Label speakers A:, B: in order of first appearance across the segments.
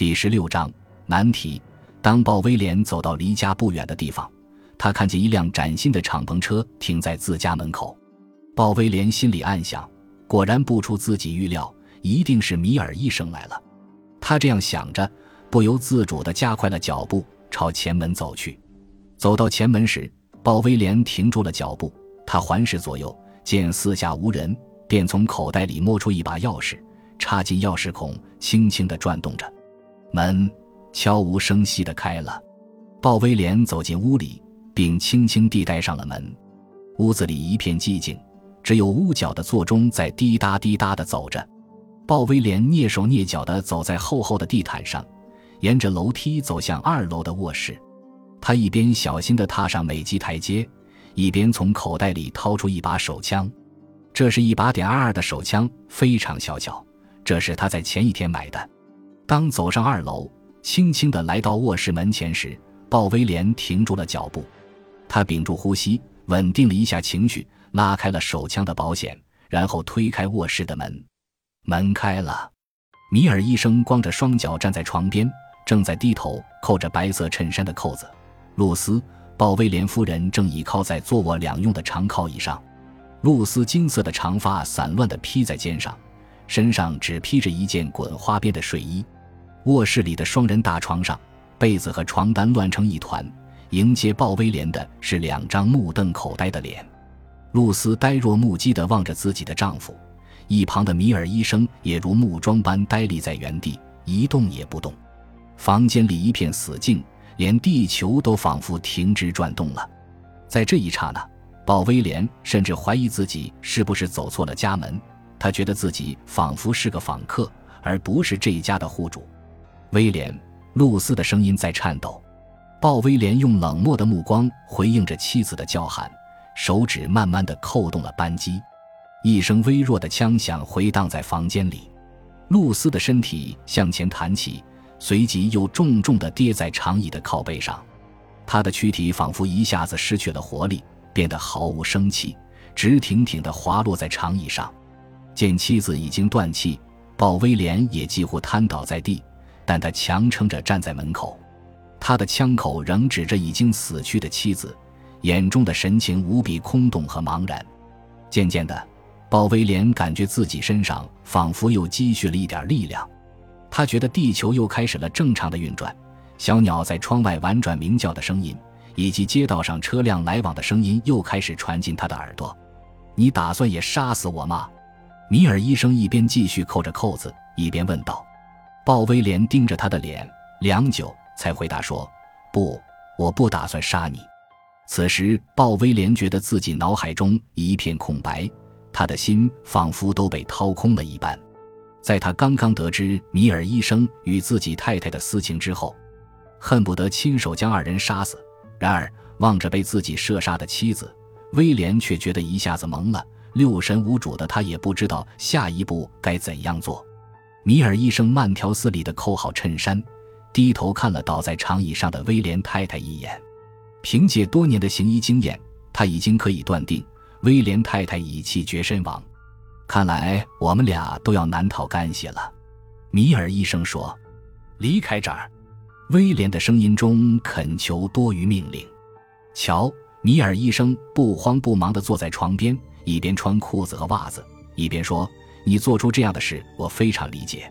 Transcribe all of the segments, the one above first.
A: 第十六章难题。当鲍威廉走到离家不远的地方，他看见一辆崭新的敞篷车停在自家门口。鲍威廉心里暗想：果然不出自己预料，一定是米尔医生来了。他这样想着，不由自主地加快了脚步，朝前门走去。走到前门时，鲍威廉停住了脚步。他环视左右，见四下无人，便从口袋里摸出一把钥匙，插进钥匙孔，轻轻地转动着，门悄无声息地开了。鲍威廉走进屋里，并轻轻地带上了门。屋子里一片寂静，只有屋角的座钟在滴答滴答地走着。鲍威廉蹑手蹑脚地走在厚厚的地毯上，沿着楼梯走向二楼的卧室。他一边小心地踏上每级台阶，一边从口袋里掏出一把手枪。这是一把点二二的手枪，非常小巧。这是他在前一天买的。当走上二楼，轻轻地来到卧室门前时，鲍威廉停住了脚步。他屏住呼吸，稳定了一下情绪，拉开了手枪的保险，然后推开卧室的门。门开了，米尔医生光着双脚站在床边，正在低头扣着白色衬衫的扣子。露丝·鲍威廉夫人正倚靠在坐卧两用的长靠椅上，露丝金色的长发散乱地披在肩上，身上只披着一件滚花边的睡衣。卧室里的双人大床上，被子和床单乱成一团。迎接鲍威廉的是两张目瞪口呆的脸。露丝呆若木鸡地望着自己的丈夫，一旁的米尔医生也如木桩般呆立在原地，一动也不动。房间里一片死静。连地球都仿佛停止转动了，在这一刹那，鲍威廉甚至怀疑自己是不是走错了家门。他觉得自己仿佛是个访客，而不是这一家的户主。威廉·露丝的声音在颤抖。鲍威廉用冷漠的目光回应着妻子的叫喊，手指慢慢的扣动了扳机。一声微弱的枪响回荡在房间里，露丝的身体向前弹起。随即又重重的跌在长椅的靠背上，她的躯体仿佛一下子失去了活力，变得毫无生气，直挺挺的滑落在长椅上。见妻子已经断气，鲍威廉也几乎瘫倒在地，但他强撑着站在门口，他的枪口仍指着已经死去的妻子，眼中的神情无比空洞和茫然。渐渐的，鲍威廉感觉自己身上仿佛又积蓄了一点力量。他觉得地球又开始了正常的运转，小鸟在窗外婉转鸣叫的声音，以及街道上车辆来往的声音又开始传进他的耳朵。你打算也杀死我吗？米尔医生一边继续扣着扣子，一边问道。鲍威廉盯着他的脸，良久才回答说：“不，我不打算杀你。”此时，鲍威廉觉得自己脑海中一片空白，他的心仿佛都被掏空了一般。在他刚刚得知米尔医生与自己太太的私情之后，恨不得亲手将二人杀死。然而，望着被自己射杀的妻子，威廉却觉得一下子懵了，六神无主的他也不知道下一步该怎样做。米尔医生慢条斯理地扣好衬衫，低头看了倒在长椅上的威廉太太一眼。凭借多年的行医经验，他已经可以断定威廉太太已气绝身亡。看来我们俩都要难逃干系了，米尔医生说：“离开这儿。”威廉的声音中恳求多于命令。瞧，米尔医生不慌不忙地坐在床边，一边穿裤子和袜子，一边说：“你做出这样的事，我非常理解。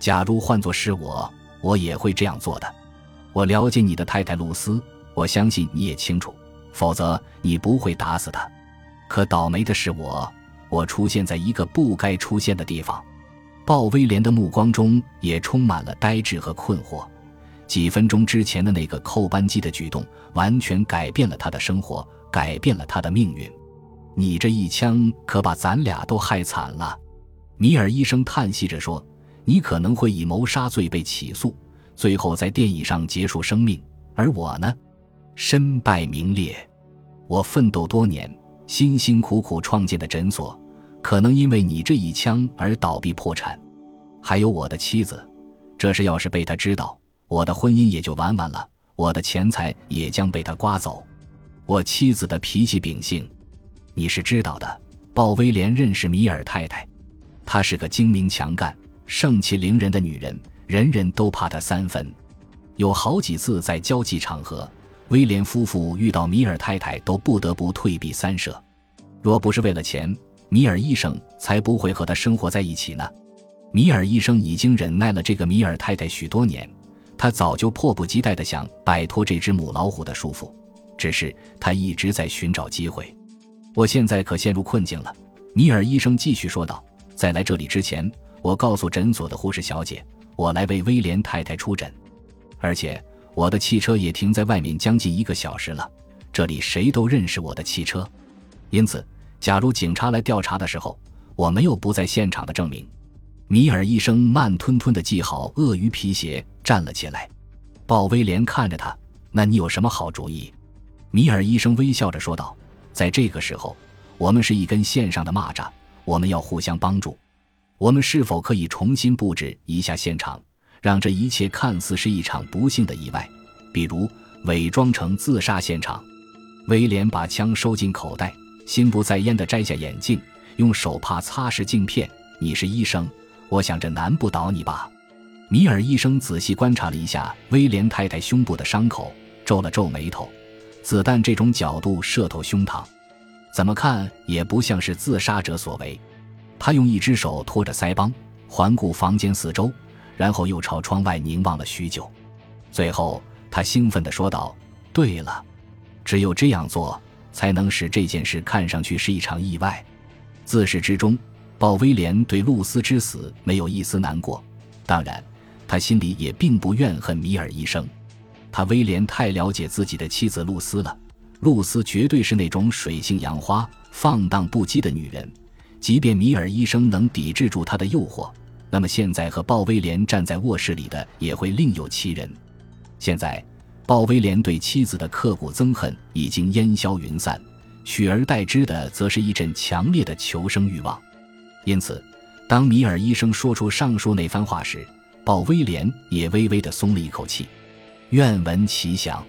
A: 假如换作是我，我也会这样做的。我了解你的太太露丝，我相信你也清楚，否则你不会打死她。可倒霉的是我。”我出现在一个不该出现的地方，鲍威廉的目光中也充满了呆滞和困惑。几分钟之前的那个扣扳机的举动，完全改变了他的生活，改变了他的命运。你这一枪可把咱俩都害惨了，米尔医生叹息着说：“你可能会以谋杀罪被起诉，最后在电椅上结束生命。而我呢，身败名裂。我奋斗多年。”辛辛苦苦创建的诊所，可能因为你这一枪而倒闭破产。还有我的妻子，这事要是被他知道，我的婚姻也就完完了，我的钱财也将被他刮走。我妻子的脾气秉性，你是知道的。鲍威廉认识米尔太太，她是个精明强干、盛气凌人的女人，人人都怕她三分。有好几次在交际场合，威廉夫妇遇到米尔太太都不得不退避三舍。若不是为了钱，米尔医生才不会和她生活在一起呢。米尔医生已经忍耐了这个米尔太太许多年，他早就迫不及待地想摆脱这只母老虎的束缚，只是他一直在寻找机会。我现在可陷入困境了，米尔医生继续说道。在来这里之前，我告诉诊所的护士小姐，我来为威廉太太出诊，而且我的汽车也停在外面将近一个小时了。这里谁都认识我的汽车，因此，假如警察来调查的时候，我没有不在现场的证明。米尔医生慢吞吞地系好鳄鱼皮鞋，站了起来。鲍威廉看着他，那你有什么好主意？米尔医生微笑着说道：“在这个时候，我们是一根线上的蚂蚱。”我们要互相帮助。我们是否可以重新布置一下现场，让这一切看似是一场不幸的意外？比如伪装成自杀现场。威廉把枪收进口袋，心不在焉地摘下眼镜，用手帕擦拭镜片。你是医生，我想这难不倒你吧？米尔医生仔细观察了一下威廉太太胸部的伤口，皱了皱眉头。子弹这种角度射透胸膛。怎么看也不像是自杀者所为。他用一只手托着腮帮，环顾房间四周，然后又朝窗外凝望了许久。最后，他兴奋地说道：“对了，只有这样做，才能使这件事看上去是一场意外。”自始至终，鲍威廉对露丝之死没有一丝难过。当然，他心里也并不怨恨米尔医生。他威廉太了解自己的妻子露丝了。露丝绝对是那种水性杨花、放荡不羁的女人，即便米尔医生能抵制住她的诱惑，那么现在和鲍威廉站在卧室里的也会另有其人。现在，鲍威廉对妻子的刻骨憎恨已经烟消云散，取而代之的则是一阵强烈的求生欲望。因此，当米尔医生说出上述那番话时，鲍威廉也微微地松了一口气。愿闻其详，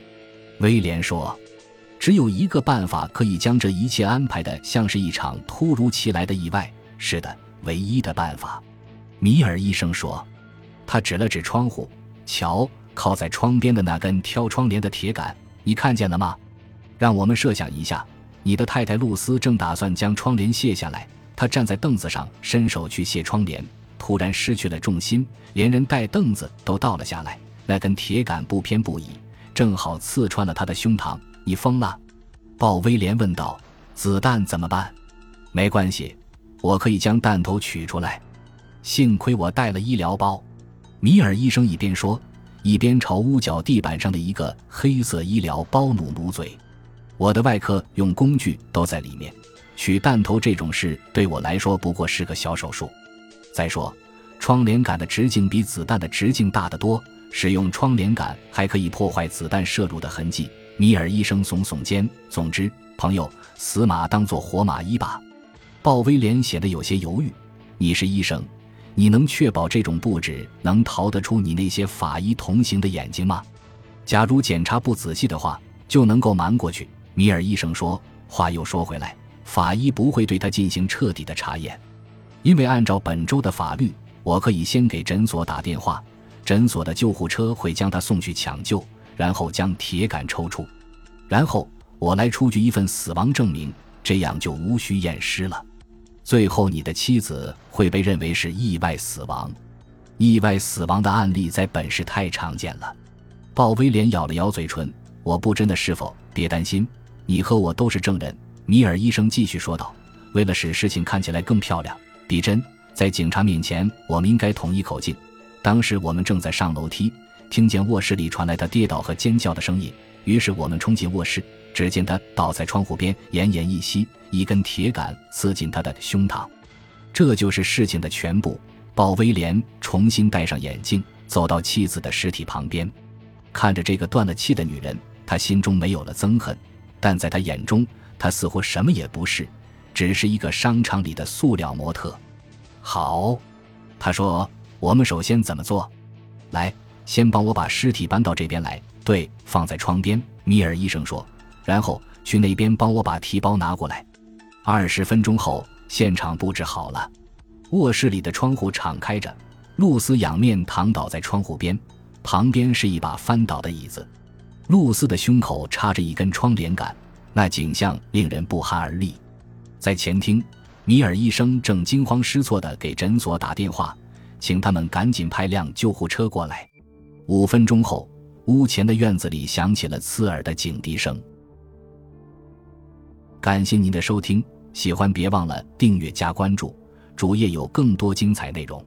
A: 威廉说。只有一个办法可以将这一切安排的像是一场突如其来的意外。是的，唯一的办法。米尔医生说，他指了指窗户，瞧，靠在窗边的那根挑窗帘的铁杆，你看见了吗？让我们设想一下，你的太太露丝正打算将窗帘卸下来，她站在凳子上，伸手去卸窗帘，突然失去了重心，连人带凳子都倒了下来。那根铁杆不偏不倚，正好刺穿了她的胸膛。你疯了，鲍威廉问道。子弹怎么办？没关系，我可以将弹头取出来。幸亏我带了医疗包。米尔医生一边说，一边朝屋角地板上的一个黑色医疗包努努嘴。我的外科用工具都在里面，取弹头这种事对我来说不过是个小手术。再说，窗帘杆的直径比子弹的直径大得多，使用窗帘杆还可以破坏子弹射入的痕迹。米尔医生耸耸肩。总之，朋友，死马当做活马医吧。鲍威廉显得有些犹豫。你是医生，你能确保这种布置能逃得出你那些法医同行的眼睛吗？假如检查不仔细的话，就能够瞒过去。米尔医生说。话又说回来，法医不会对他进行彻底的查验，因为按照本州的法律，我可以先给诊所打电话，诊所的救护车会将他送去抢救。然后将铁杆抽出，然后我来出具一份死亡证明，这样就无需验尸了。最后，你的妻子会被认为是意外死亡。意外死亡的案例在本市太常见了。鲍威廉咬了咬嘴唇：“我不真的是否？别担心，你和我都是证人。”米尔医生继续说道：“为了使事情看起来更漂亮，比真，在警察面前，我们应该统一口径。当时我们正在上楼梯。”听见卧室里传来他跌倒和尖叫的声音，于是我们冲进卧室，只见他倒在窗户边，奄奄一息，一根铁杆刺进他的胸膛。这就是事情的全部。鲍威廉重新戴上眼镜，走到妻子的尸体旁边，看着这个断了气的女人，他心中没有了憎恨，但在他眼中，她似乎什么也不是，只是一个商场里的塑料模特。好，他说：“我们首先怎么做？来。”先帮我把尸体搬到这边来，对，放在窗边。米尔医生说，然后去那边帮我把提包拿过来。二十分钟后，现场布置好了，卧室里的窗户敞开着，露丝仰面躺倒在窗户边，旁边是一把翻倒的椅子。露丝的胸口插着一根窗帘杆，那景象令人不寒而栗。在前厅，米尔医生正惊慌失措地给诊所打电话，请他们赶紧派辆救护车过来。五分钟后，屋前的院子里响起了刺耳的警笛声。感谢您的收听，喜欢别忘了订阅加关注，主页有更多精彩内容。